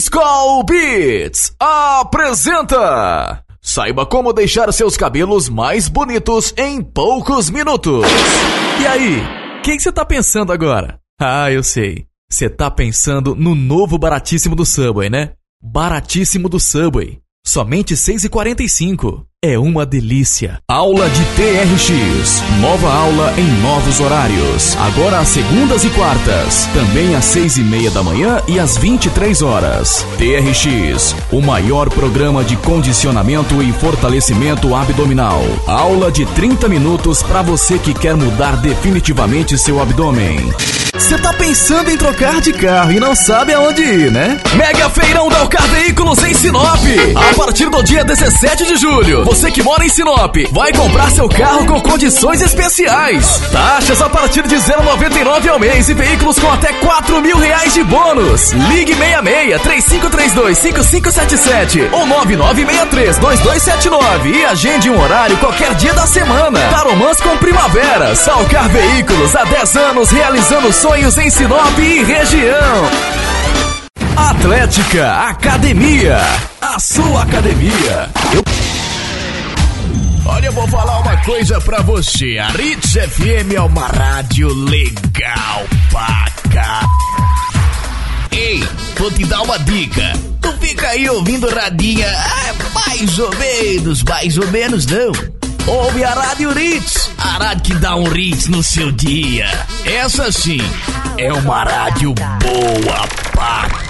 Skull Beats apresenta. Saiba como deixar seus cabelos mais bonitos em poucos minutos. E aí, o que você tá pensando agora? Ah, eu sei. Você tá pensando no novo baratíssimo do Subway, né? Baratíssimo do Subway. Somente 6,45. É uma delícia. Aula de TRX. Nova aula em novos horários. Agora às segundas e quartas. Também às seis e meia da manhã e às 23 horas. TRX. O maior programa de condicionamento e fortalecimento abdominal. Aula de 30 minutos para você que quer mudar definitivamente seu abdômen. Você tá pensando em trocar de carro e não sabe aonde ir, né? Mega Feirão da Alcar Veículos em Sinop. A partir do dia 17 de julho. Você que mora em Sinop, vai comprar seu carro com condições especiais. Taxas a partir de 0,99 ao mês e veículos com até 4 mil reais de bônus. Ligue 66 3532 5577 ou 9963 2279 e agende um horário qualquer dia da semana. Taromãs com primavera. Salcar Veículos há 10 anos realizando sonhos em Sinop e região. Atlética Academia. A sua academia. Olha, eu vou falar uma coisa pra você. A Ritz FM é uma rádio legal pra cá. Ei, vou te dar uma dica. Tu fica aí ouvindo radinha, ah, mais ou menos, mais ou menos não. Ouve a Rádio Ritz, a rádio que dá um Ritz no seu dia. Essa sim é uma rádio boa caralho.